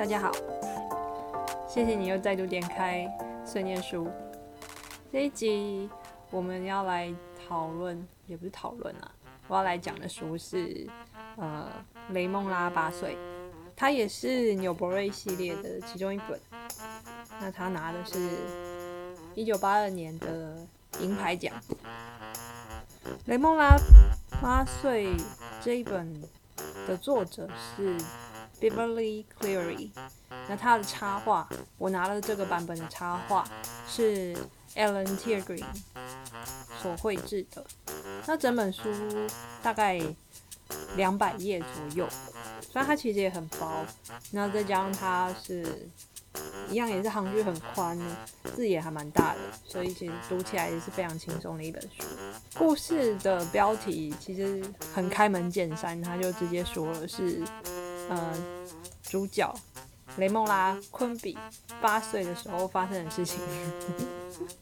大家好，谢谢你又再度点开碎念书。这一集我们要来讨论，也不是讨论啊，我要来讲的书是呃雷梦拉八岁，它也是纽伯瑞系列的其中一本。那他拿的是一九八二年的银牌奖。雷梦拉八岁这一本的作者是 Beverly Cleary，那他的插画，我拿了这个版本的插画是 Alan Tiergreen 所绘制的。那整本书大概两百页左右，虽然它其实也很薄，那再加上它是。一样也是行距很宽，字也还蛮大的，所以其实读起来也是非常轻松的一本书。故事的标题其实很开门见山，他就直接说了是，呃，主角雷梦拉昆比八岁的时候发生的事情，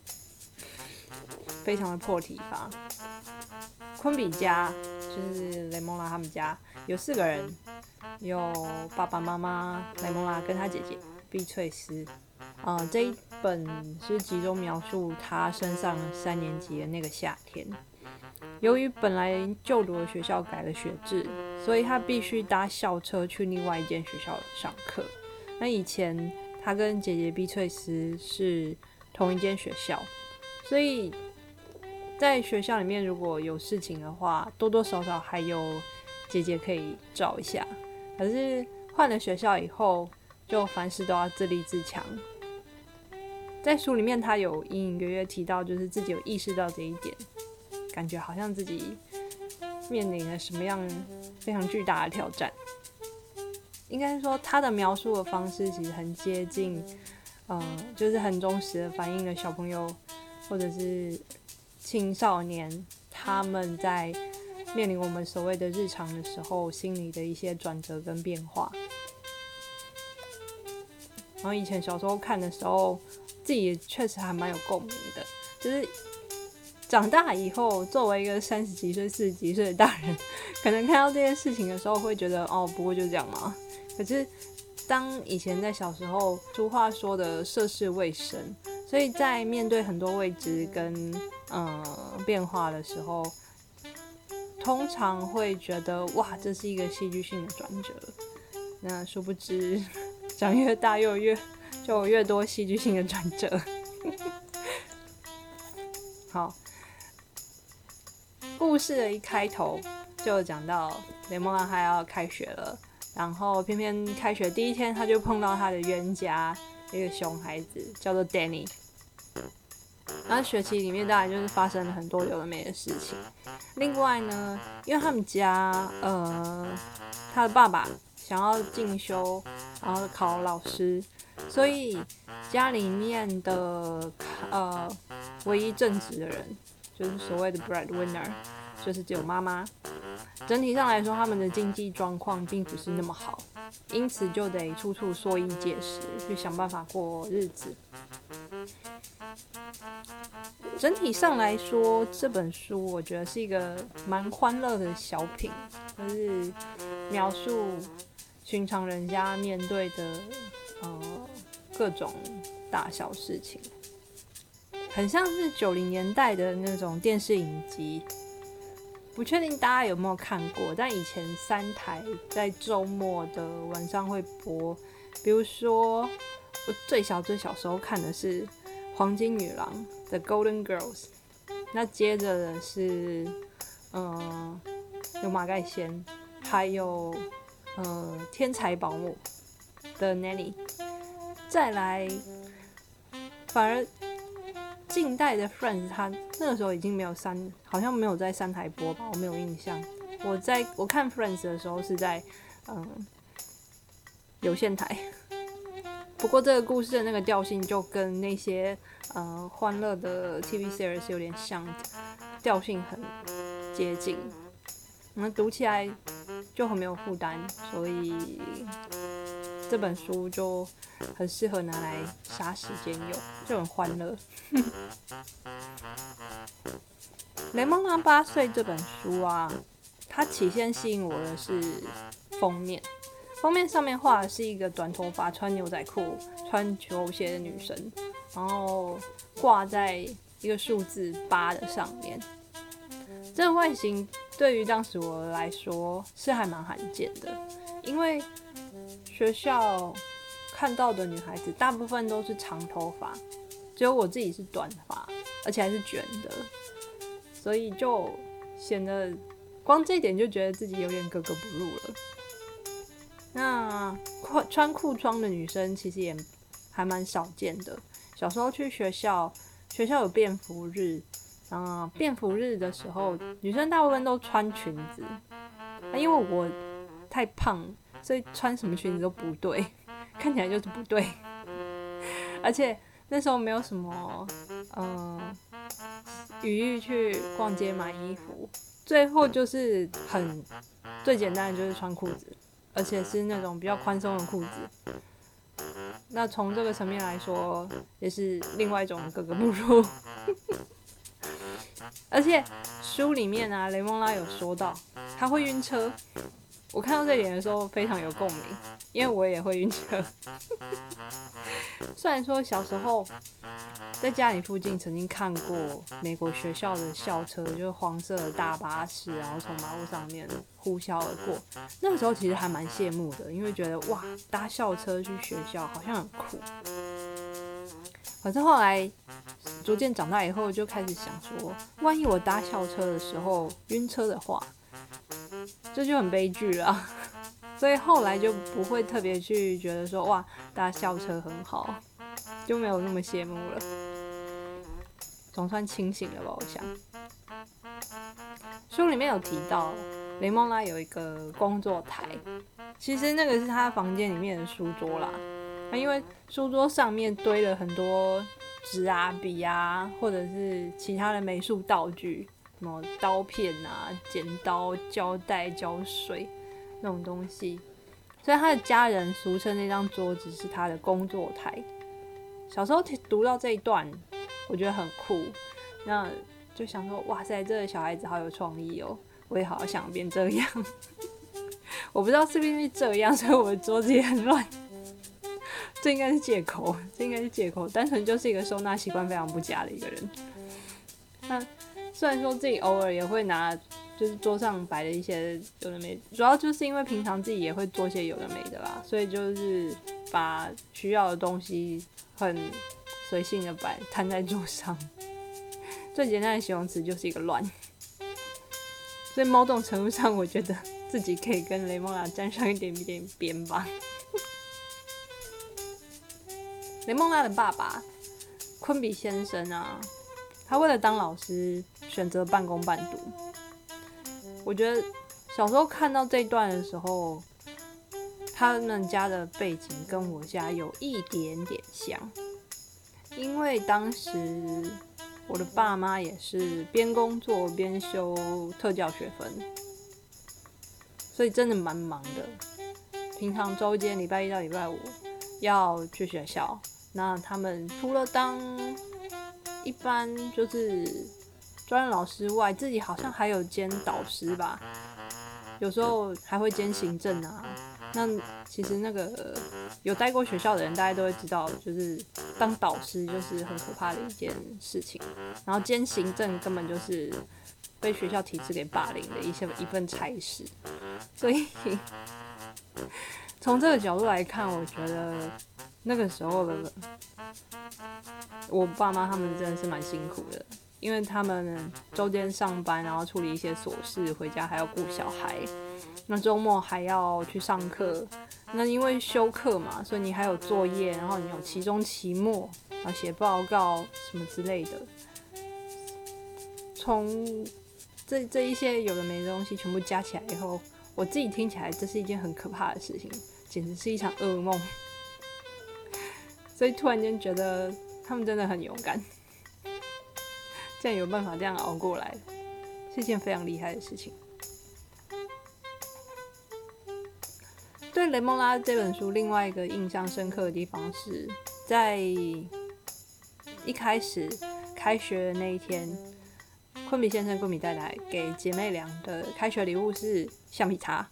非常的破题法。昆比家就是雷梦拉他们家有四个人，有爸爸妈妈雷梦拉跟他姐姐。碧翠丝，啊，这一本是集中描述他升上三年级的那个夏天。由于本来就读的学校改了学制，所以他必须搭校车去另外一间学校上课。那以前他跟姐姐碧翠丝是同一间学校，所以在学校里面如果有事情的话，多多少少还有姐姐可以找一下。可是换了学校以后，就凡事都要自立自强。在书里面，他有隐隐约约提到，就是自己有意识到这一点，感觉好像自己面临了什么样非常巨大的挑战。应该说，他的描述的方式其实很接近，嗯，就是很忠实的反映了小朋友或者是青少年他们在面临我们所谓的日常的时候，心里的一些转折跟变化。然后以前小时候看的时候，自己确实还蛮有共鸣的。就是长大以后，作为一个三十几岁、四十几岁的大人，可能看到这件事情的时候，会觉得哦，不过就这样嘛。可是当以前在小时候，俗话说的涉世未深，所以在面对很多未知跟嗯变化的时候，通常会觉得哇，这是一个戏剧性的转折。那殊不知。长越大，又越就越多戏剧性的转折。好，故事的一开头就讲到雷蒙拉他要开学了，然后偏偏开学第一天他就碰到他的冤家，一个熊孩子叫做 Danny。然后学期里面当然就是发生了很多有的没的事情。另外呢，因为他们家呃，他的爸爸。想要进修，然后考老师，所以家里面的呃唯一正直的人，就是所谓的 breadwinner，就是只有妈妈。整体上来说，他们的经济状况并不是那么好，因此就得处处缩衣节食，去想办法过日子。整体上来说，这本书我觉得是一个蛮欢乐的小品，就是描述。寻常人家面对的呃各种大小事情，很像是九零年代的那种电视影集。不确定大家有没有看过，但以前三台在周末的晚上会播。比如说，我最小最小时候看的是《黄金女郎》The Golden Girls，那接着的是嗯有马盖先，还有。呃，天才保姆的 Nanny，再来，反而近代的 Friends，他那个时候已经没有三，好像没有在三台播吧，我没有印象。我在我看 Friends 的时候是在嗯有线台，不过这个故事的那个调性就跟那些呃欢乐的 TV series 有点像，调性很接近，那读起来。就很没有负担，所以这本书就很适合拿来杀时间用，就很欢乐。雷蒙拉八岁这本书啊，它起先吸引我的是封面，封面上面画的是一个短头发、穿牛仔裤、穿球鞋的女生，然后挂在一个数字八的上面。这个外形对于当时我来说是还蛮罕见的，因为学校看到的女孩子大部分都是长头发，只有我自己是短发，而且还是卷的，所以就显得光这一点就觉得自己有点格格不入了。那裤穿裤装的女生其实也还蛮少见的。小时候去学校，学校有便服日，啊，便服日的时候，女生大部分都穿裙子。因为我太胖，所以穿什么裙子都不对，看起来就是不对。而且那时候没有什么，嗯，余裕去逛街买衣服，最后就是很最简单的就是穿裤子。而且是那种比较宽松的裤子，那从这个层面来说，也是另外一种格格不入。而且书里面啊，雷蒙拉有说到他会晕车，我看到这点的时候非常有共鸣，因为我也会晕车。虽然说小时候。在家里附近曾经看过美国学校的校车，就是黄色的大巴士，然后从马路上面呼啸而过。那个时候其实还蛮羡慕的，因为觉得哇，搭校车去学校好像很酷。可是后来逐渐长大以后，就开始想说，万一我搭校车的时候晕车的话，这就很悲剧了。所以后来就不会特别去觉得说，哇，搭校车很好。就没有那么羡慕了，总算清醒了吧？我想，书里面有提到雷蒙拉有一个工作台，其实那个是他房间里面的书桌啦。那因为书桌上面堆了很多纸啊、笔啊，或者是其他的美术道具，什么刀片啊、剪刀、胶带、胶水那种东西，所以他的家人俗称那张桌子是他的工作台。小时候读到这一段，我觉得很酷，那就想说，哇塞，这个小孩子好有创意哦，我也好想变这样。我不知道是不是因为这样，所以我的桌子也很乱。这应该是借口，这应该是借口，单纯就是一个收纳习惯非常不佳的一个人。那虽然说自己偶尔也会拿，就是桌上摆的一些有的没，主要就是因为平常自己也会做些有的没的啦，所以就是把需要的东西。很随性的摆摊在桌上，最简单的形容词就是一个乱。所以某种程度上，我觉得自己可以跟雷蒙拉沾上一点点边吧。雷蒙拉的爸爸昆比先生啊，他为了当老师选择半工半读。我觉得小时候看到这段的时候。他们家的背景跟我家有一点点像，因为当时我的爸妈也是边工作边修特教学分，所以真的蛮忙的。平常周间礼拜一到礼拜五要去学校，那他们除了当一般就是专业老师外，自己好像还有兼导师吧，有时候还会兼行政啊。那其实那个有待过学校的人，大家都会知道，就是当导师就是很可怕的一件事情。然后兼行政根本就是被学校体制给霸凌的一些一份差事。所以从这个角度来看，我觉得那个时候的我爸妈他们真的是蛮辛苦的，因为他们周间上班，然后处理一些琐事，回家还要顾小孩。那周末还要去上课，那因为休课嘛，所以你还有作业，然后你有期中、期末，然后写报告什么之类的。从这这一些有的没的东西全部加起来以后，我自己听起来这是一件很可怕的事情，简直是一场噩梦。所以突然间觉得他们真的很勇敢，竟然有办法这样熬过来，是一件非常厉害的事情。对雷蒙拉这本书，另外一个印象深刻的地方是在一开始开学的那一天，昆比先生、昆比太太给姐妹俩的开学礼物是橡皮擦。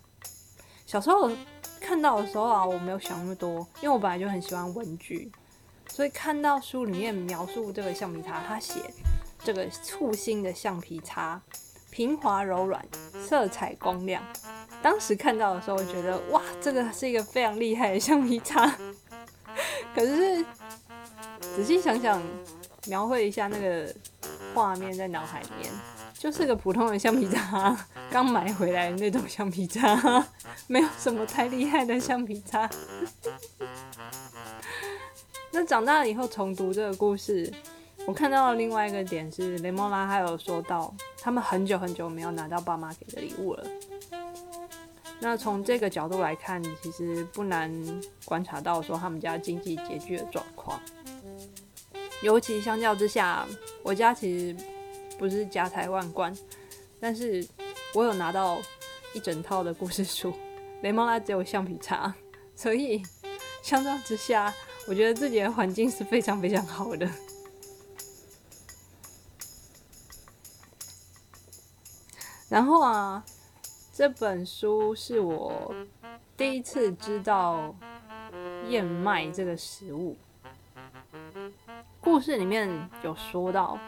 小时候看到的时候啊，我没有想那么多，因为我本来就很喜欢文具，所以看到书里面描述这个橡皮擦，他写这个簇新的橡皮擦，平滑柔软，色彩光亮。当时看到的时候，觉得哇，这个是一个非常厉害的橡皮擦。可是仔细想想，描绘一下那个画面在脑海里面，就是个普通的橡皮擦，刚买回来的那种橡皮擦，没有什么太厉害的橡皮擦。那长大了以后重读这个故事，我看到另外一个点是，雷蒙拉还有说到，他们很久很久没有拿到爸妈给的礼物了。那从这个角度来看，其实不难观察到说他们家经济拮据的状况。尤其相较之下，我家其实不是家财万贯，但是我有拿到一整套的故事书，雷蒙拉只有橡皮擦，所以相较之下，我觉得自己的环境是非常非常好的。然后啊。这本书是我第一次知道燕麦这个食物。故事里面有说到，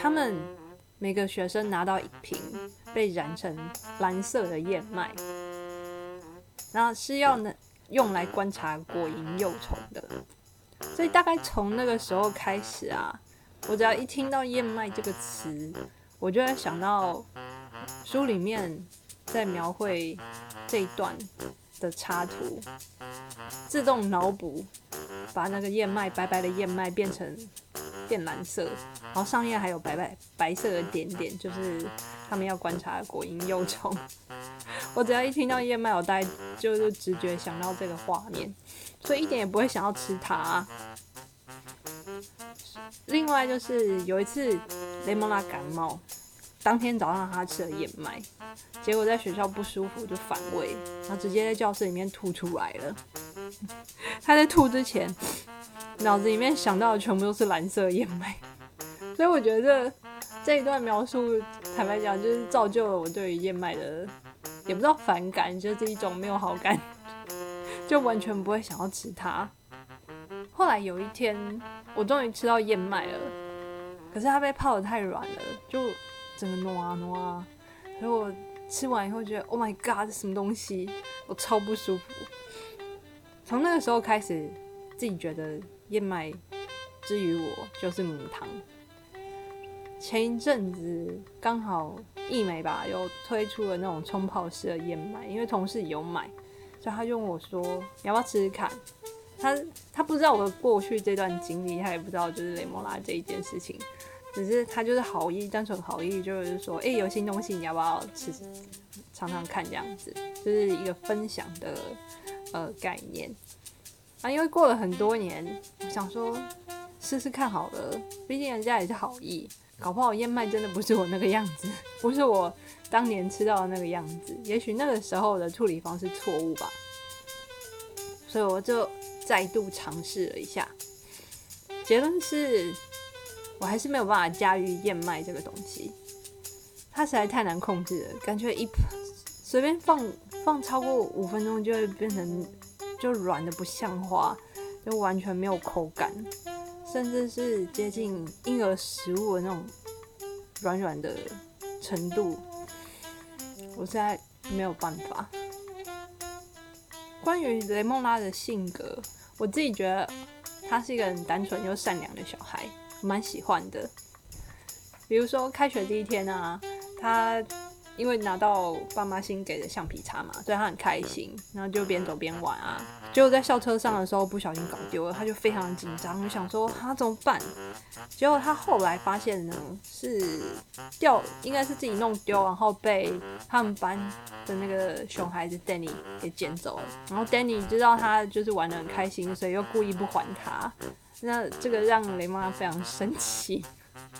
他们每个学生拿到一瓶被染成蓝色的燕麦，那是要呢用来观察果蝇幼虫的。所以大概从那个时候开始啊，我只要一听到燕麦这个词，我就会想到书里面。在描绘这一段的插图，自动脑补，把那个燕麦白白的燕麦变成变蓝色，然后上面还有白白白色的点点，就是他们要观察的果蝇幼虫。我只要一听到燕麦，我大概就是直觉想到这个画面，所以一点也不会想要吃它。另外就是有一次雷蒙拉感冒。当天早上他吃了燕麦，结果在学校不舒服就反胃，然后直接在教室里面吐出来了。他在吐之前，脑子里面想到的全部都是蓝色燕麦，所以我觉得这一段描述，坦白讲就是造就了我对于燕麦的，也不知道反感，就是一种没有好感，就完全不会想要吃它。后来有一天，我终于吃到燕麦了，可是它被泡的太软了，就。整个糯啊糯啊，然后我吃完以后觉得，Oh my God，这什么东西？我超不舒服。从那个时候开始，自己觉得燕麦之于我就是母汤。前一阵子刚好一美吧，有推出了那种冲泡式的燕麦，因为同事有买，所以他就问我说：“你要不要吃吃看？”他他不知道我的过去这段经历，他也不知道就是雷莫拉这一件事情。只是他就是好意，单纯好意，就是说，哎，有新东西，你要不要吃尝尝看？这样子，就是一个分享的呃概念啊。因为过了很多年，我想说试试看好了，毕竟人家也是好意，搞不好燕麦真的不是我那个样子，不是我当年吃到的那个样子，也许那个时候的处理方式错误吧。所以我就再度尝试了一下，结论是。我还是没有办法驾驭燕麦这个东西，它实在太难控制了，感觉一随便放放超过五分钟就会变成就软的不像话，就完全没有口感，甚至是接近婴儿食物的那种软软的程度，我现在没有办法。关于雷梦拉的性格，我自己觉得他是一个很单纯又善良的小孩。蛮喜欢的，比如说开学第一天啊，他因为拿到爸妈新给的橡皮擦嘛，所以他很开心，然后就边走边玩啊。结果在校车上的时候不小心搞丢了，他就非常紧张，就想说他怎么办？结果他后来发现呢，是掉，应该是自己弄丢，然后被他们班的那个熊孩子 Danny 给捡走了。然后 Danny 知道他就是玩的很开心，所以又故意不还他。那这个让雷妈非常生气，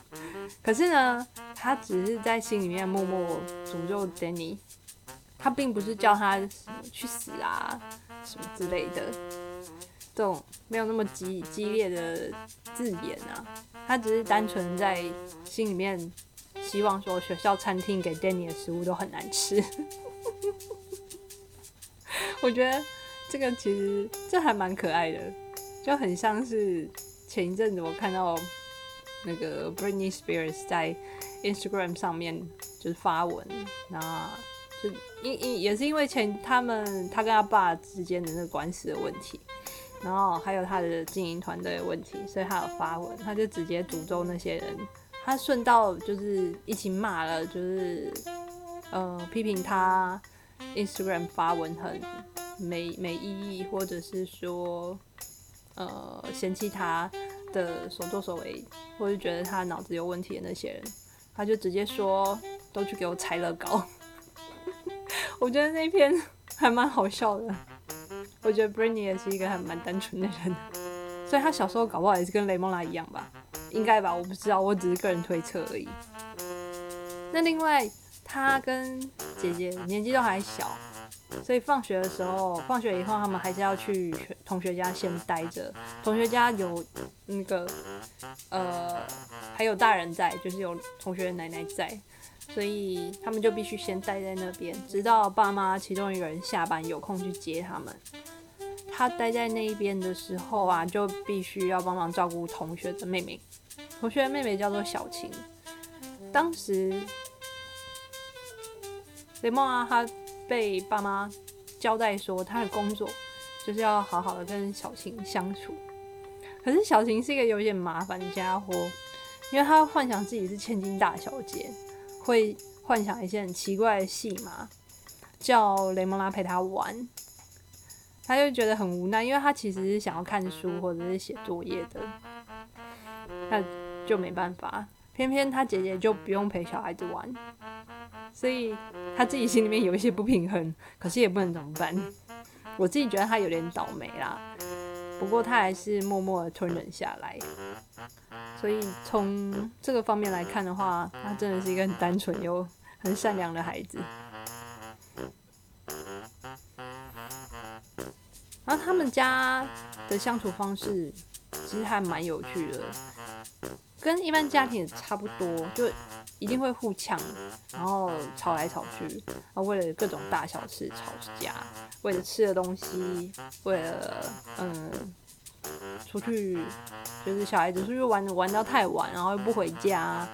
可是呢，他只是在心里面默默诅咒 Danny，他并不是叫他去死啊什么之类的，这种没有那么激激烈的字眼啊，他只是单纯在心里面希望说学校餐厅给 Danny 的食物都很难吃。我觉得这个其实这还蛮可爱的，就很像是前一阵子我看到那个 Britney Spears 在 Instagram 上面就是发文，那就因因也是因为前他们他跟他爸之间的那个官司的问题，然后还有他的经营团队的问题，所以他有发文，他就直接诅咒那些人，他顺道就是一起骂了，就是呃批评他 Instagram 发文很没没意义，或者是说呃嫌弃他的所作所为，或者觉得他脑子有问题的那些人，他就直接说都去给我拆乐高。我觉得那篇还蛮好笑的。我觉得 Britney 也是一个还蛮单纯的人，所以他小时候搞不好也是跟雷蒙拉一样吧，应该吧，我不知道，我只是个人推测而已。那另外，他跟姐姐年纪都还小，所以放学的时候，放学以后他们还是要去同学家先待着。同学家有那个呃，还有大人在，就是有同学奶奶在。所以他们就必须先待在那边，直到爸妈其中一个人下班有空去接他们。他待在那一边的时候啊，就必须要帮忙照顾同学的妹妹。同学的妹妹叫做小晴。当时雷梦啊，他被爸妈交代说，他的工作就是要好好的跟小晴相处。可是小晴是一个有点麻烦的家伙，因为他幻想自己是千金大小姐。会幻想一些很奇怪的戏码，叫雷蒙拉陪他玩，他就觉得很无奈，因为他其实是想要看书或者是写作业的，那就没办法，偏偏他姐姐就不用陪小孩子玩，所以他自己心里面有一些不平衡，可是也不能怎么办。我自己觉得他有点倒霉啦。不过他还是默默的吞忍下来，所以从这个方面来看的话，他真的是一个很单纯又很善良的孩子。然后他们家的相处方式其实还蛮有趣的，跟一般家庭也差不多，就一定会互呛，然后吵来吵去，然后为了各种大小事吵架，为了吃的东西，为了嗯，出去就是小孩子出去玩玩到太晚，然后又不回家，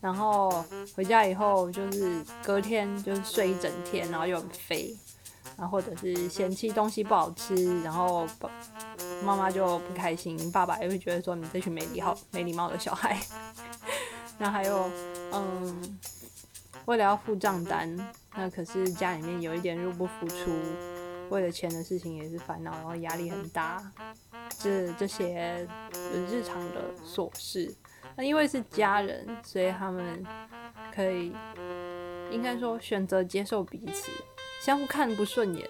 然后回家以后就是隔天就是睡一整天，然后又很肥，然后或者是嫌弃东西不好吃，然后妈妈就不开心，爸爸也会觉得说你这群没礼貌没礼貌的小孩。那还有，嗯，为了要付账单，那可是家里面有一点入不敷出，为了钱的事情也是烦恼，然后压力很大，这这些日常的琐事。那因为是家人，所以他们可以应该说选择接受彼此，相互看不顺眼，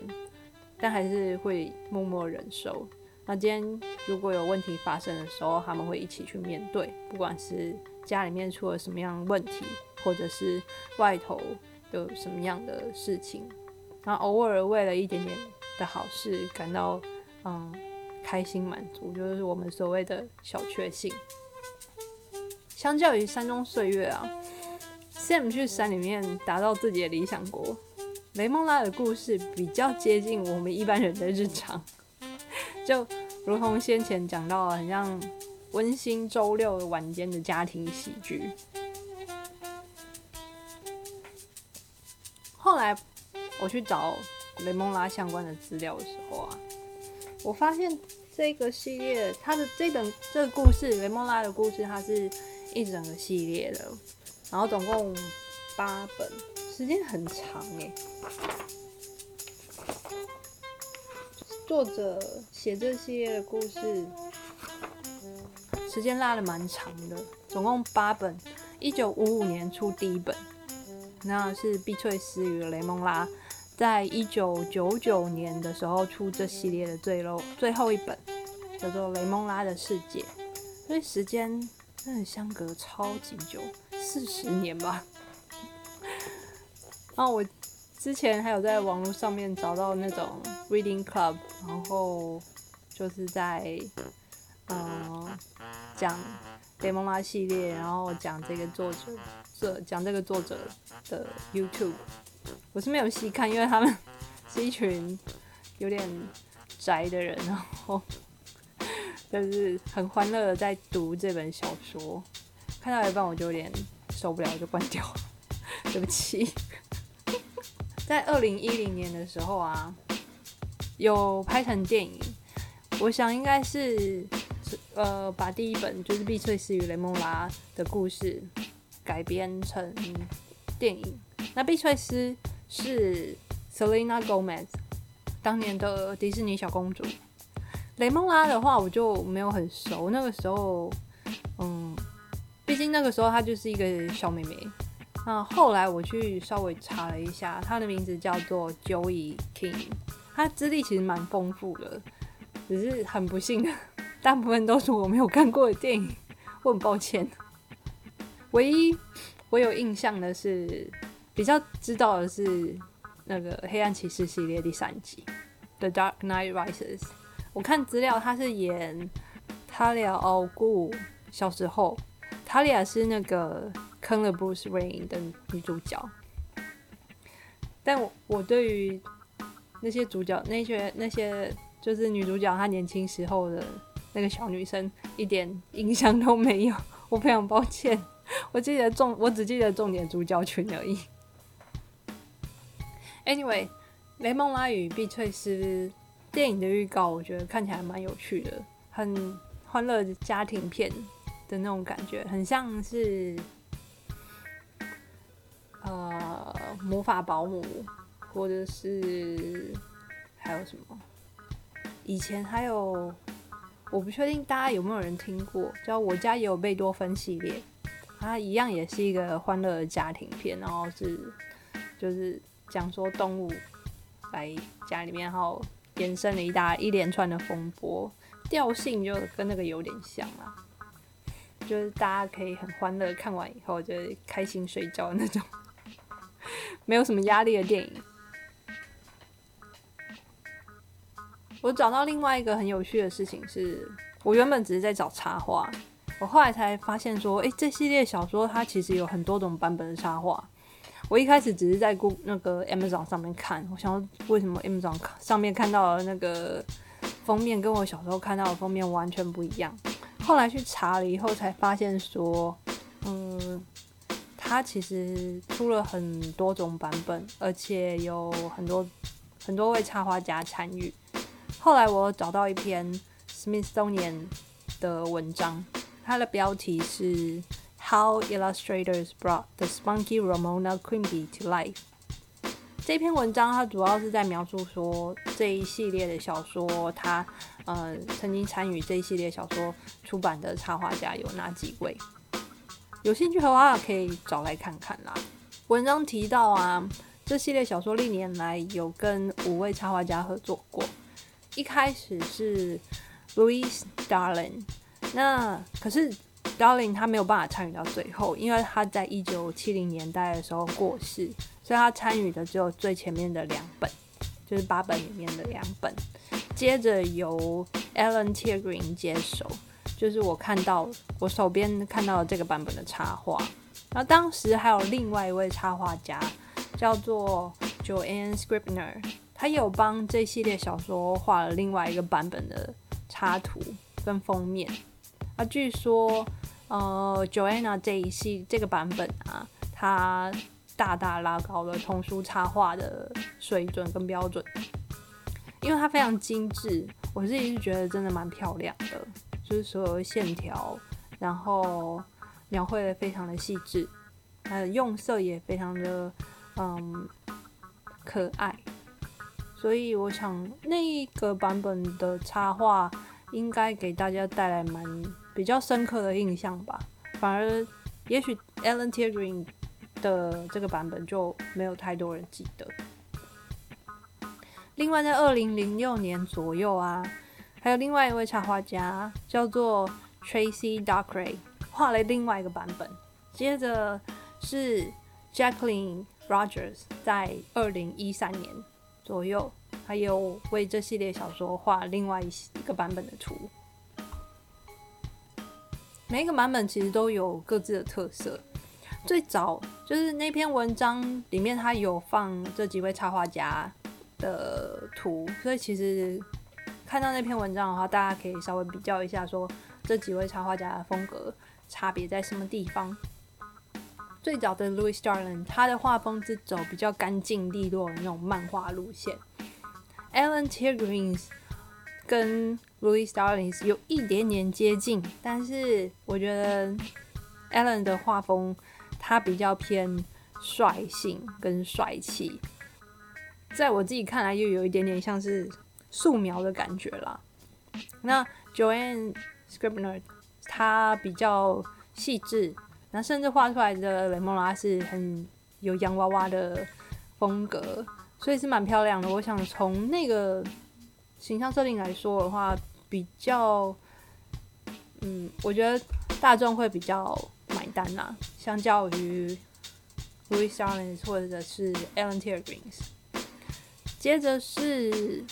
但还是会默默忍受。那今天如果有问题发生的时候，他们会一起去面对，不管是。家里面出了什么样的问题，或者是外头有什么样的事情，然后偶尔为了一点点的好事感到嗯开心满足，就是我们所谓的小确幸。相较于山中岁月啊，Sam 去山里面达到自己的理想国，雷蒙拉的故事比较接近我们一般人的日常，就如同先前讲到，很像。温馨周六晚间的家庭喜剧。后来我去找雷蒙拉相关的资料的时候啊，我发现这个系列它的这本这个故事，雷蒙拉的故事，它是一整个系列的，然后总共八本，时间很长哎。作者写这系列的故事。时间拉的蛮长的，总共八本。一九五五年出第一本，那是碧翠丝与雷蒙拉在一九九九年的时候出这系列的最后最后一本，叫做《雷蒙拉的世界》。所以时间真的相隔超级久，四十年吧。然后我之前还有在网络上面找到那种 reading club，然后就是在。嗯，讲雷蒙拉系列，然后讲这个作者，这讲这个作者的 YouTube，我是没有细看，因为他们是一群有点宅的人，然后 就是很欢乐的在读这本小说，看到一半我就有点受不了，就关掉了。对不起。在二零一零年的时候啊，有拍成电影，我想应该是呃把第一本就是碧翠丝与雷蒙拉的故事改编成电影。那碧翠丝是 Selena Gomez 当年的迪士尼小公主，雷蒙拉的话我就没有很熟。那个时候，嗯，毕竟那个时候她就是一个小妹妹。那后来我去稍微查了一下，他的名字叫做 Joey King，他资历其实蛮丰富的，只是很不幸，大部分都是我没有看过的电影，我很抱歉。唯一我有印象的是，比较知道的是那个《黑暗骑士》系列第三集《The Dark Knight Rises》。我看资料，他是演塔利亚·奥古小时候，塔利亚是那个。坑了 Bruce Wayne 的女主角，但我我对于那些主角、那些那些就是女主角她年轻时候的那个小女生一点印象都没有，我非常抱歉。我记得重，我只记得重点主角群而已。Anyway，《雷蒙拉与碧翠丝》电影的预告，我觉得看起来蛮有趣的，很欢乐的家庭片的那种感觉，很像是。呃，魔法保姆，或者是还有什么？以前还有，我不确定大家有没有人听过，叫我家也有贝多芬系列，它一样也是一个欢乐的家庭片，然后是就是讲说动物来家里面，然后延伸了一大一连串的风波，调性就跟那个有点像啊，就是大家可以很欢乐，看完以后就开心睡觉的那种。没有什么压力的电影。我找到另外一个很有趣的事情是，我原本只是在找插画，我后来才发现说，哎，这系列小说它其实有很多种版本的插画。我一开始只是在那个 Amazon 上面看，我想为什么 Amazon 上面看到的那个封面跟我小时候看到的封面完全不一样。后来去查了以后，才发现说，嗯。它其实出了很多种版本，而且有很多很多位插画家参与。后来我找到一篇 Smithsonian 的文章，它的标题是 How Illustrators Brought the Spunky Ramona Quimby to Life。这篇文章它主要是在描述说这一系列的小说，它呃曾经参与这一系列小说出版的插画家有哪几位。有兴趣的话，可以找来看看啦。文章提到啊，这系列小说历年来有跟五位插画家合作过。一开始是 Louis Darling，那可是 Darling 他没有办法参与到最后，因为他在一九七零年代的时候过世，所以他参与的只有最前面的两本，就是八本里面的两本。接着由 Alan Tiergreen 接手。就是我看到我手边看到这个版本的插画，然后当时还有另外一位插画家叫做 Joanne Scribner，他有帮这系列小说画了另外一个版本的插图跟封面。啊，据说呃 Joanna 这一系这个版本啊，它大大拉高了童书插画的水准跟标准，因为它非常精致，我自己是觉得真的蛮漂亮的。就是所有的线条，然后描绘的非常的细致，它的用色也非常的嗯可爱，所以我想那个版本的插画应该给大家带来蛮比较深刻的印象吧。反而也许 Alan t i e r g r e e n 的这个版本就没有太多人记得。另外在二零零六年左右啊。还有另外一位插画家叫做 Tracy Darkray，画了另外一个版本。接着是 Jacqueline Rogers，在二零一三年左右，还有为这系列小说画另外一一个版本的图。每一个版本其实都有各自的特色。最早就是那篇文章里面，它有放这几位插画家的图，所以其实。看到那篇文章的话，大家可以稍微比较一下，说这几位插画家的风格差别在什么地方。最早的 Louis starling 他的画风是走比较干净利落的那种漫画路线。Alan tigrins 跟 Louis starling 有一点点接近，但是我觉得 Alan 的画风他比较偏率性跟帅气，在我自己看来又有一点点像是素描的感觉啦。那 Joanne Scribner 他比较细致。那甚至画出来的雷蒙拉是很有洋娃娃的风格，所以是蛮漂亮的。我想从那个形象设定来说的话，比较，嗯，我觉得大众会比较买单啦，相较于 Louis Allen 或者是 Alan tier greens。接着是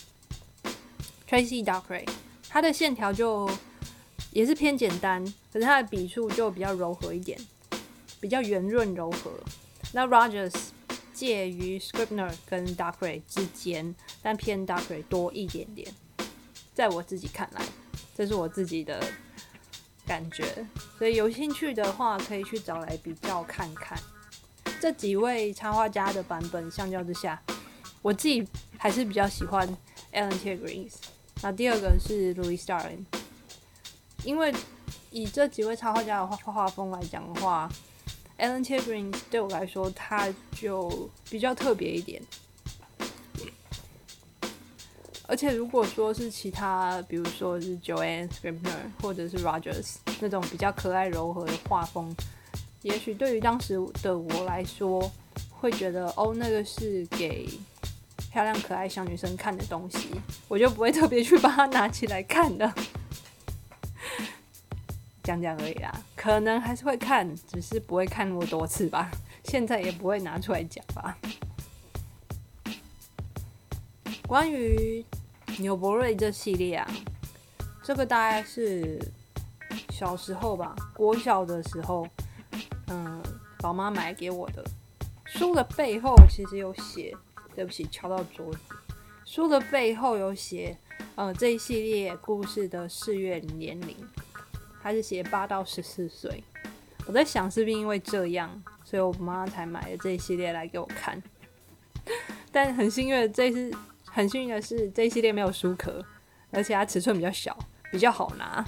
Tracy Dockery，他的线条就。也是偏简单，可是它的笔触就比较柔和一点，比较圆润柔和。那 Rogers 介于 Scribner 跟 Dockery 之间，但偏 Dockery 多一点点。在我自己看来，这是我自己的感觉。所以有兴趣的话，可以去找来比较看看。这几位插画家的版本相较之下，我自己还是比较喜欢 Alan Tiergrins。那第二个是 Louis Starling，。因为以这几位插画家的画画风来讲的话，Alan Tiergrins 对我来说他就比较特别一点。而且如果说是其他，比如说是 Joanne Scribner 或者是 Rogers 那种比较可爱柔和的画风，也许对于当时的我来说，会觉得哦，那个是给漂亮可爱小女生看的东西，我就不会特别去把它拿起来看的。讲讲而已啦，可能还是会看，只是不会看那么多次吧。现在也不会拿出来讲吧。关于纽伯瑞这系列啊，这个大概是小时候吧，国小的时候，嗯，老妈买给我的。书的背后其实有写，对不起，敲到桌子。书的背后有写，呃，这一系列故事的试阅年龄。他是写八到十四岁，我在想是不是因为这样，所以我妈才买了这一系列来给我看。但很幸运，这是很幸运的是，这一系列没有书壳，而且它尺寸比较小，比较好拿。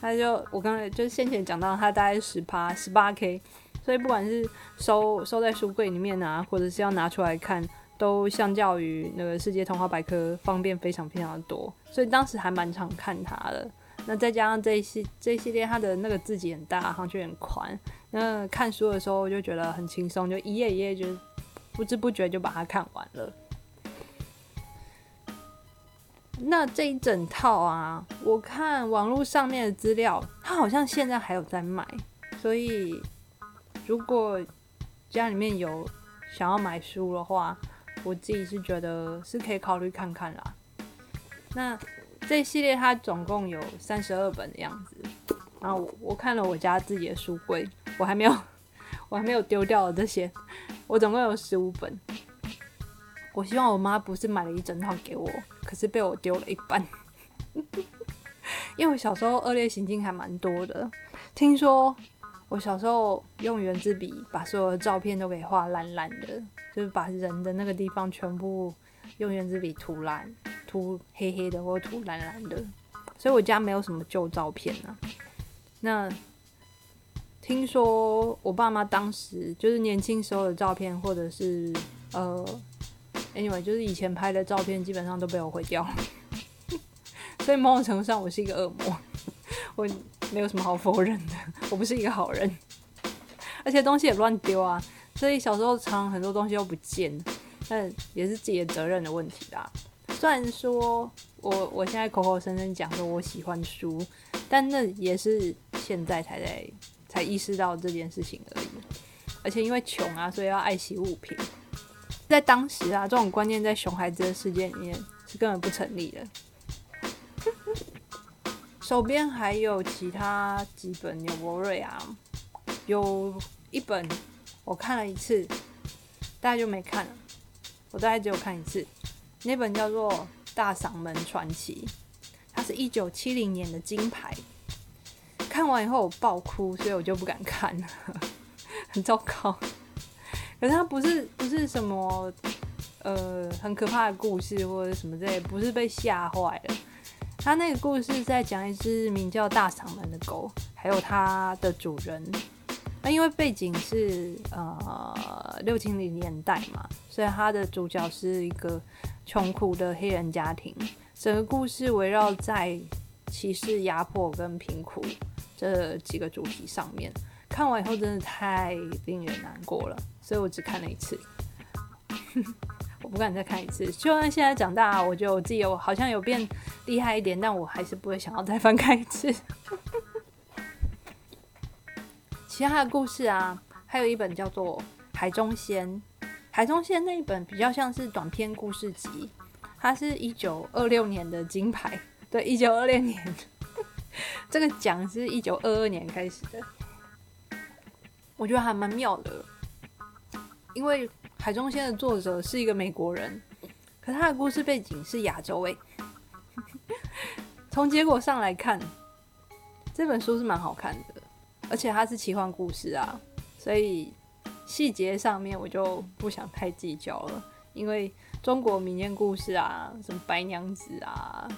它就我刚才就是先前讲到，它大概十八十八 K，所以不管是收收在书柜里面啊，或者是要拿出来看，都相较于那个世界童话百科方便非常非常的多。所以当时还蛮常看它的。那再加上这一系这一系列，它的那个字迹很大，行距很宽。那看书的时候就觉得很轻松，就一页一页就不知不觉就把它看完了。那这一整套啊，我看网络上面的资料，它好像现在还有在卖。所以如果家里面有想要买书的话，我自己是觉得是可以考虑看看啦。那。这系列它总共有三十二本的样子，然后我我看了我家自己的书柜，我还没有 我还没有丢掉这些，我总共有十五本。我希望我妈不是买了一整套给我，可是被我丢了一半，因为我小时候恶劣行径还蛮多的。听说我小时候用圆珠笔把所有的照片都给画烂烂的，就是把人的那个地方全部用圆珠笔涂烂。涂黑黑的或涂蓝蓝的，所以我家没有什么旧照片啊。那听说我爸妈当时就是年轻时候的照片，或者是呃，anyway，就是以前拍的照片，基本上都被我毁掉了。所以某种程度上，我是一个恶魔，我没有什么好否认的，我不是一个好人，而且东西也乱丢啊。所以小时候常很多东西都不见，但也是自己的责任的问题啦。虽然说我我现在口口声声讲说我喜欢书，但那也是现在才在才意识到这件事情而已。而且因为穷啊，所以要爱惜物品。在当时啊，这种观念在熊孩子的世界里面是根本不成立的。手边还有其他几本纽伯瑞啊，有一本我看了一次，大概就没看了。我大概只有看一次。那本叫做《大嗓门传奇》，它是一九七零年的金牌。看完以后我爆哭，所以我就不敢看了，很糟糕。可是它不是不是什么呃很可怕的故事或者什么之类，不是被吓坏了。它那个故事在讲一只名叫大嗓门的狗，还有它的主人。那因为背景是呃六七零年代嘛，所以它的主角是一个穷苦的黑人家庭。整个故事围绕在歧视、压迫跟贫苦这几个主题上面。看完以后真的太令人难过了，所以我只看了一次，我不敢再看一次。就算现在长大，我觉得我自己有好像有变厉害一点，但我还是不会想要再翻开一次。其他的故事啊，还有一本叫做《海中仙》。海中仙那一本比较像是短篇故事集，它是一九二六年的金牌。对，一九二六年，这个奖是一九二二年开始的。我觉得还蛮妙的，因为《海中仙》的作者是一个美国人，可他的故事背景是亚洲诶。从结果上来看，这本书是蛮好看的。而且它是奇幻故事啊，所以细节上面我就不想太计较了。因为中国民间故事啊，什么白娘子啊，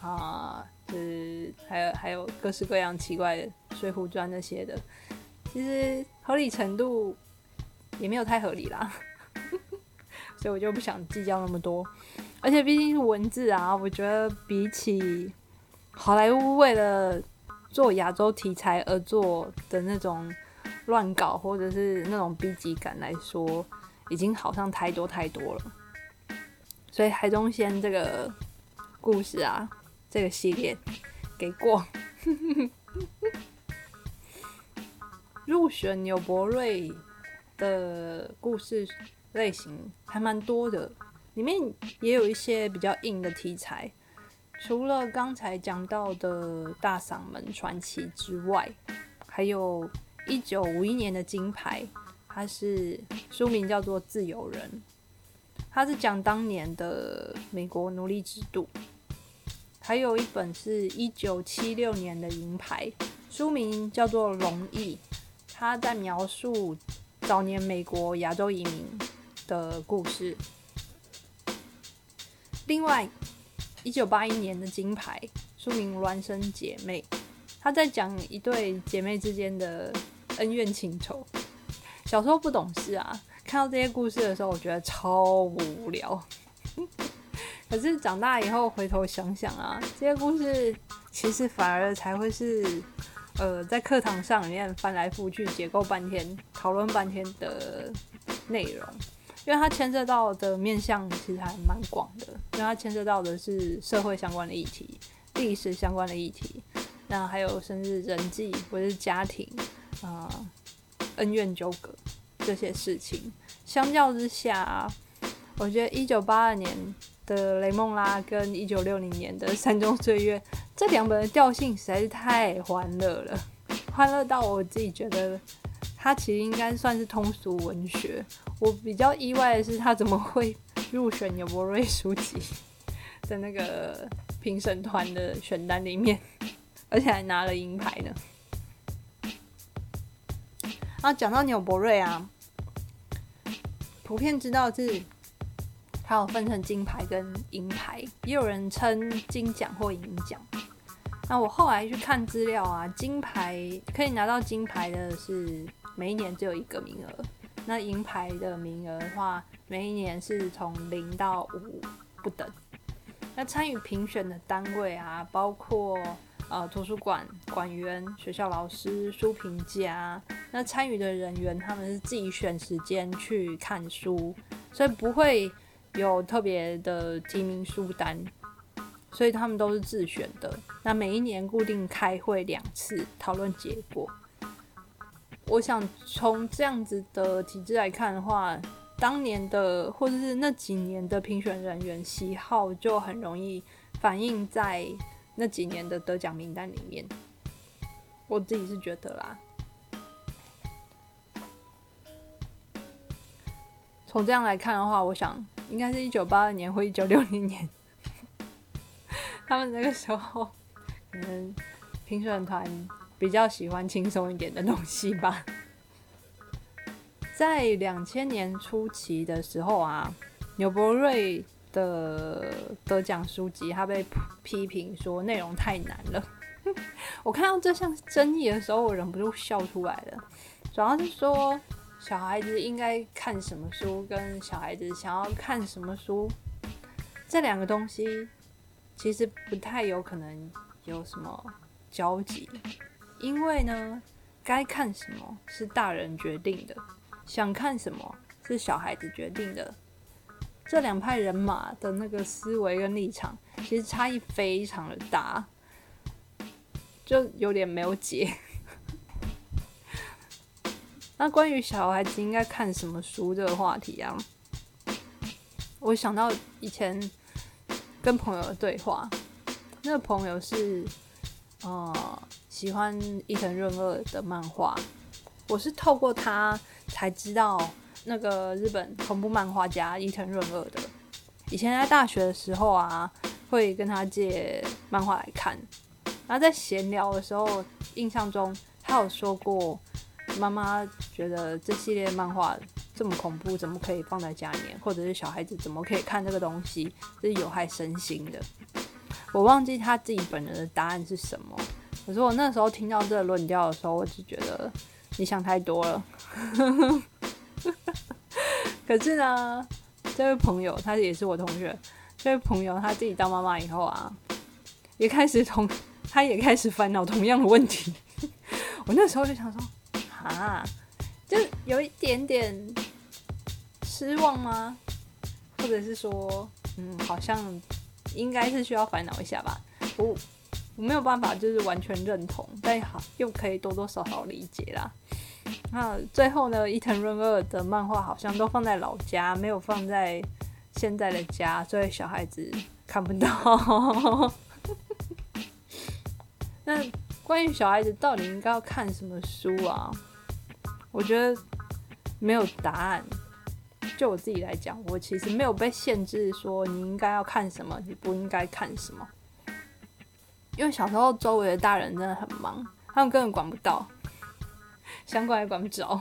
啊，就是还有还有各式各样奇怪的《水浒传》那些的，其实合理程度也没有太合理啦，所以我就不想计较那么多。而且毕竟是文字啊，我觉得比起好莱坞为了做亚洲题材而做的那种乱搞，或者是那种逼急感来说，已经好像太多太多了。所以海中仙这个故事啊，这个系列给过。入选纽博瑞的故事类型还蛮多的，里面也有一些比较硬的题材。除了刚才讲到的大嗓门传奇之外，还有一九五一年的金牌，它是书名叫做《自由人》，它是讲当年的美国奴隶制度。还有一本是一九七六年的银牌，书名叫做《龙翼》，它在描述早年美国亚洲移民的故事。另外。一九八一年的金牌，书名《孪生姐妹》，他在讲一对姐妹之间的恩怨情仇。小时候不懂事啊，看到这些故事的时候，我觉得超无聊。可是长大以后回头想想啊，这些故事其实反而才会是，呃，在课堂上里面翻来覆去、解构半天、讨论半天的内容。因为它牵涉到的面向其实还蛮广的，因为它牵涉到的是社会相关的议题、历史相关的议题，那还有甚至人际或者是家庭啊恩怨纠葛这些事情。相较之下，我觉得一九八二年的《雷梦拉》跟一九六零年的《山中岁月》这两本的调性实在是太欢乐了，欢乐到我自己觉得。它其实应该算是通俗文学。我比较意外的是，它怎么会入选纽伯瑞书籍的那个评审团的选单里面，而且还拿了银牌呢？啊，讲到纽伯瑞啊，普遍知道是它有分成金牌跟银牌，也有人称金奖或银奖。那我后来去看资料啊，金牌可以拿到金牌的是。每一年只有一个名额，那银牌的名额的话，每一年是从零到五不等。那参与评选的单位啊，包括呃图书馆馆员、学校老师、书评家。那参与的人员他们是自己选时间去看书，所以不会有特别的提名书单，所以他们都是自选的。那每一年固定开会两次，讨论结果。我想从这样子的体制来看的话，当年的或者是那几年的评选人员喜好就很容易反映在那几年的得奖名单里面。我自己是觉得啦，从这样来看的话，我想应该是一九八二年或一九六零年他们那个时候可能评审团比较喜欢轻松一点的东西吧。在两千年初期的时候啊，纽伯瑞的得奖书籍，他被批评说内容太难了。我看到这项争议的时候，我忍不住笑出来了。主要是说，小孩子应该看什么书，跟小孩子想要看什么书，这两个东西其实不太有可能有什么交集，因为呢，该看什么是大人决定的。想看什么是小孩子决定的，这两派人马的那个思维跟立场其实差异非常的大，就有点没有解。那关于小孩子应该看什么书这个话题啊，我想到以前跟朋友的对话，那个朋友是呃喜欢伊藤润二的漫画，我是透过他。才知道那个日本恐怖漫画家伊藤润二的。以前在大学的时候啊，会跟他借漫画来看。然后在闲聊的时候，印象中他有说过，妈妈觉得这系列漫画这么恐怖，怎么可以放在家里面？或者是小孩子怎么可以看这个东西？这是有害身心的。我忘记他自己本人的答案是什么。可是我那时候听到这个论调的时候，我就觉得。你想太多了，可是呢，这位朋友他也是我同学，这位朋友他自己当妈妈以后啊，也开始同，他也开始烦恼同样的问题。我那时候就想说，啊，就有一点点失望吗？或者是说，嗯，好像应该是需要烦恼一下吧。我我没有办法，就是完全认同，但好又可以多多少少理解啦。那最后呢，伊藤润二的漫画好像都放在老家，没有放在现在的家，所以小孩子看不到。那关于小孩子到底应该要看什么书啊？我觉得没有答案。就我自己来讲，我其实没有被限制说你应该要看什么，你不应该看什么。因为小时候周围的大人真的很忙，他们根本管不到。想管也管不着。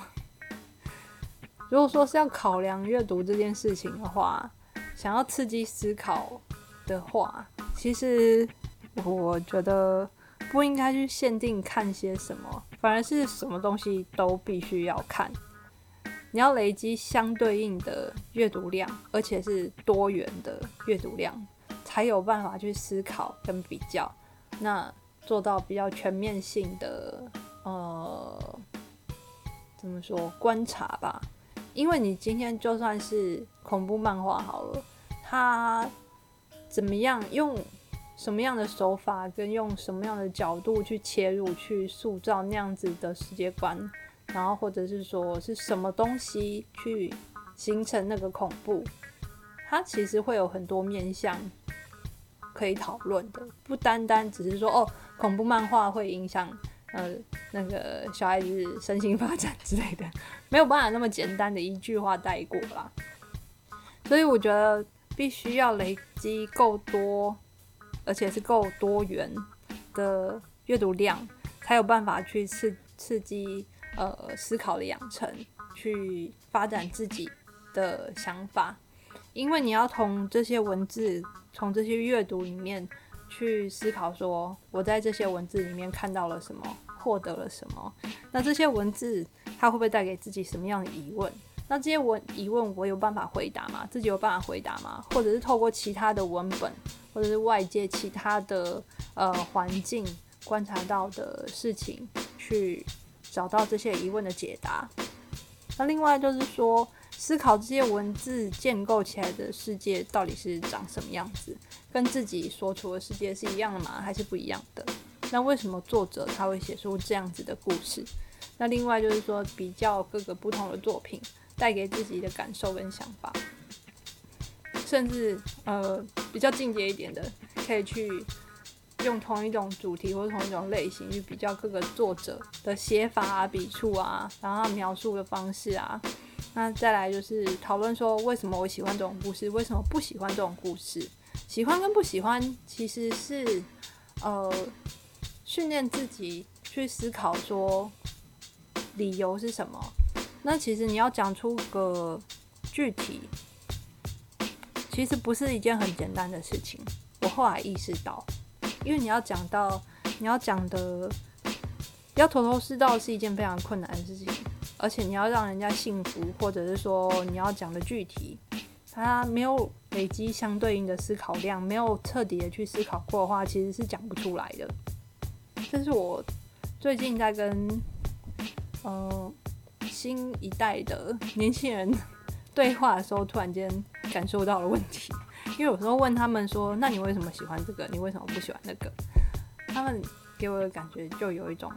如果说是要考量阅读这件事情的话，想要刺激思考的话，其实我觉得不应该去限定看些什么，反而是什么东西都必须要看。你要累积相对应的阅读量，而且是多元的阅读量，才有办法去思考跟比较，那做到比较全面性的呃。怎么说？观察吧，因为你今天就算是恐怖漫画好了，它怎么样用什么样的手法，跟用什么样的角度去切入，去塑造那样子的世界观，然后或者是说是什么东西去形成那个恐怖，它其实会有很多面向可以讨论的，不单单只是说哦，恐怖漫画会影响。呃，那个小孩子身心发展之类的，没有办法那么简单的一句话带过啦。所以我觉得必须要累积够多，而且是够多元的阅读量，才有办法去刺刺激呃思考的养成，去发展自己的想法。因为你要从这些文字，从这些阅读里面去思考，说我在这些文字里面看到了什么。获得了什么？那这些文字它会不会带给自己什么样的疑问？那这些文疑问我有办法回答吗？自己有办法回答吗？或者是透过其他的文本，或者是外界其他的呃环境观察到的事情，去找到这些疑问的解答？那另外就是说，思考这些文字建构起来的世界到底是长什么样子，跟自己所处的世界是一样的吗？还是不一样的？那为什么作者他会写出这样子的故事？那另外就是说，比较各个不同的作品带给自己的感受跟想法，甚至呃比较进阶一点的，可以去用同一种主题或者同一种类型去比较各个作者的写法啊、笔触啊，然后描述的方式啊。那再来就是讨论说，为什么我喜欢这种故事，为什么不喜欢这种故事？喜欢跟不喜欢其实是呃训练自己去思考说理由是什么。那其实你要讲出个具体，其实不是一件很简单的事情。我后来意识到，因为你要讲到你要讲的要头头是道是一件非常困难的事情，而且你要让人家信服，或者是说你要讲的具体，他没有累积相对应的思考量，没有彻底的去思考过的话，其实是讲不出来的。这是我最近在跟嗯。新一代的年轻人对话的时候，突然间感受到了问题。因为有时候问他们说：“那你为什么喜欢这个？你为什么不喜欢那个？”他们给我的感觉就有一种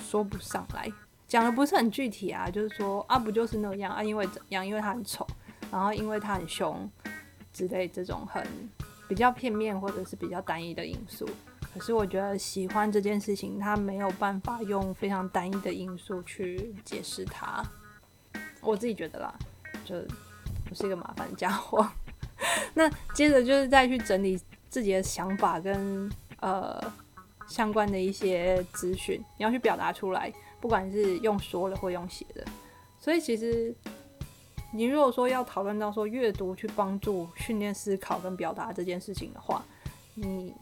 说不上来，讲的不是很具体啊。就是说啊，不就是那样啊？因为怎样？因为他很丑，然后因为他很凶之类这种很比较片面或者是比较单一的因素。可是我觉得喜欢这件事情，他没有办法用非常单一的因素去解释它。我自己觉得啦，就我是一个麻烦家伙。那接着就是再去整理自己的想法跟呃相关的一些资讯，你要去表达出来，不管是用说的或用写的。所以其实你如果说要讨论到说阅读去帮助训练思考跟表达这件事情的话，你。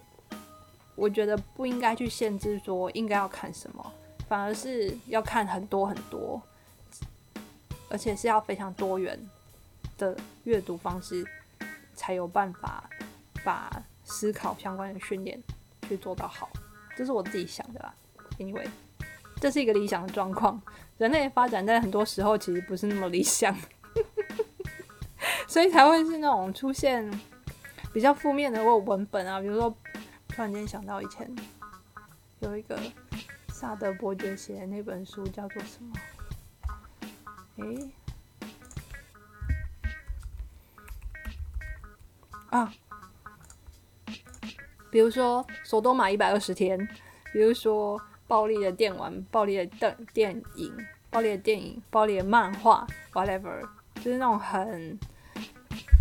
我觉得不应该去限制说应该要看什么，反而是要看很多很多，而且是要非常多元的阅读方式，才有办法把思考相关的训练去做到好。这是我自己想的啦。Anyway，这是一个理想的状况。人类发展在很多时候其实不是那么理想，所以才会是那种出现比较负面的或文本啊，比如说。突然间想到以前有一个萨德伯爵写的那本书叫做什么？诶，啊，比如说《索多玛一百二十天》，比如说暴力的电玩、暴力的电电影、暴力的电影、暴力的漫画，whatever，就是那种很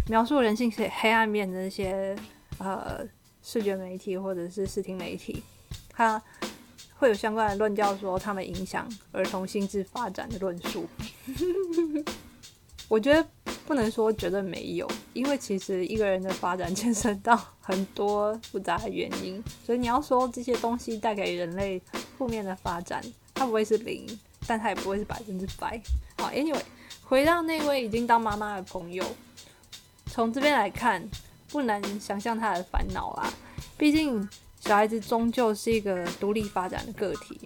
描述人性黑黑暗面的那些呃。视觉媒体或者是视听媒体，它会有相关的论调，说他们影响儿童心智发展的论述。我觉得不能说绝对没有，因为其实一个人的发展 牵涉到很多复杂的原因，所以你要说这些东西带给人类负面的发展，它不会是零，但它也不会是百分之百。好，Anyway，回到那位已经当妈妈的朋友，从这边来看。不难想象他的烦恼啦，毕竟小孩子终究是一个独立发展的个体。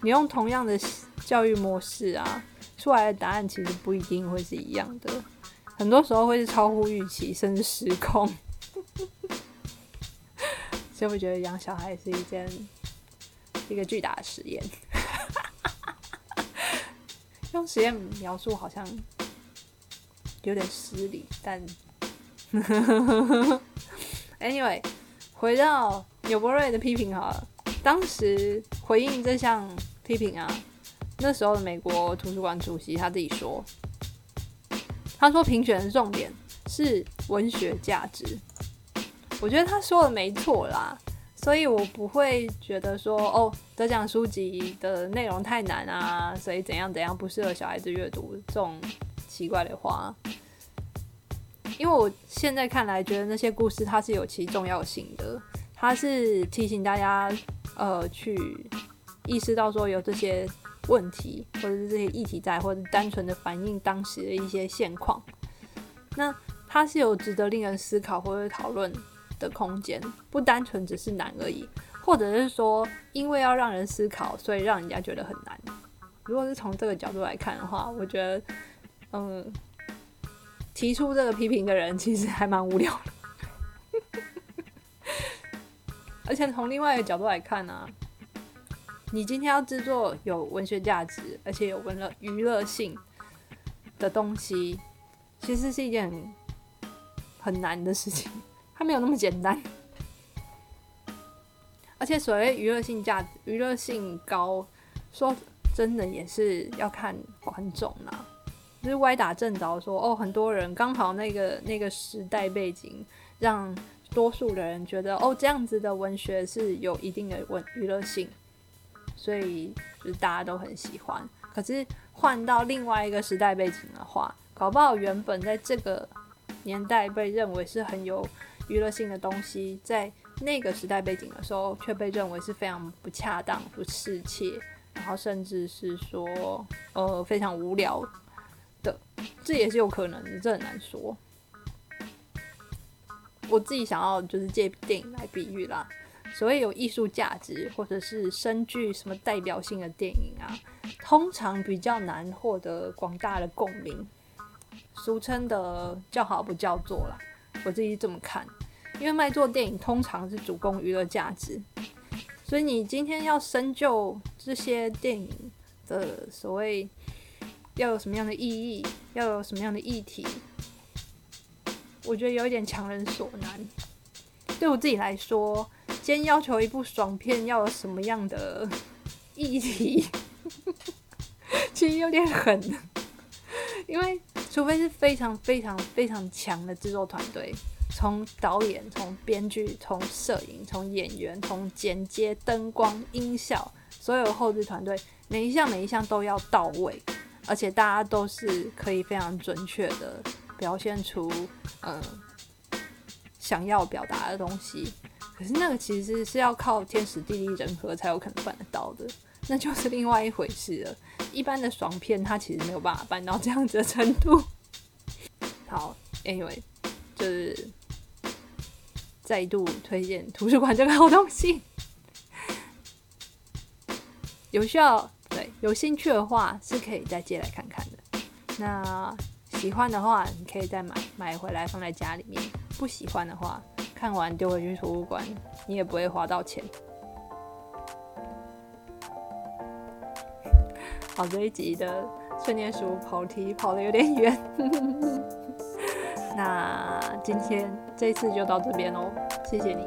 你用同样的教育模式啊，出来的答案其实不一定会是一样的，很多时候会是超乎预期，甚至失控。所以我觉得养小孩是一件一个巨大的实验。用实验描述好像有点失礼，但。Anyway，回到纽伯瑞的批评好了。当时回应这项批评啊，那时候的美国图书馆主席他自己说：“他说评选的重点是文学价值。”我觉得他说的没错啦，所以我不会觉得说哦，得奖书籍的内容太难啊，所以怎样怎样不适合小孩子阅读这种奇怪的话。因为我现在看来，觉得那些故事它是有其重要性的，它是提醒大家，呃，去意识到说有这些问题，或者是这些议题在，或者单纯的反映当时的一些现况。那它是有值得令人思考或者讨论的空间，不单纯只是难而已，或者是说因为要让人思考，所以让人家觉得很难。如果是从这个角度来看的话，我觉得，嗯。提出这个批评的人其实还蛮无聊的，而且从另外一个角度来看呢，你今天要制作有文学价值而且有文乐娱乐性的东西，其实是一件很难的事情，它没有那么简单。而且所谓娱乐性价值、娱乐性高，说真的也是要看观众啦。就是歪打正着说哦，很多人刚好那个那个时代背景让多数的人觉得哦，这样子的文学是有一定的文娱乐性，所以就是大家都很喜欢。可是换到另外一个时代背景的话，搞不好原本在这个年代被认为是很有娱乐性的东西，在那个时代背景的时候，却被认为是非常不恰当、不适切，然后甚至是说呃非常无聊的，这也是有可能的，这很难说。我自己想要就是借电影来比喻啦，所谓有艺术价值或者是深具什么代表性的电影啊，通常比较难获得广大的共鸣，俗称的叫好不叫座啦。我自己这么看，因为卖座电影通常是主攻娱乐价值，所以你今天要深究这些电影的所谓要有什么样的意义，要有什么样的议题。我觉得有一点强人所难。对我自己来说，先要求一部爽片要有什么样的议题，其实有点狠。因为除非是非常非常非常强的制作团队，从导演、从编剧、从摄影、从演员、从剪接、灯光、音效，所有后置团队每一项每一项都要到位，而且大家都是可以非常准确的。表现出嗯想要表达的东西，可是那个其实是要靠天时地利人和才有可能办得到的，那就是另外一回事了。一般的爽片它其实没有办法办到这样子的程度。好，Anyway，就是再度推荐图书馆这个好东西，有需要对有兴趣的话是可以再借来看看的。那。喜欢的话，你可以再买买回来放在家里面；不喜欢的话，看完丢回去图书馆，你也不会花到钱。好，这一集的春年鼠跑题跑的有点远，那今天这次就到这边喽，谢谢你。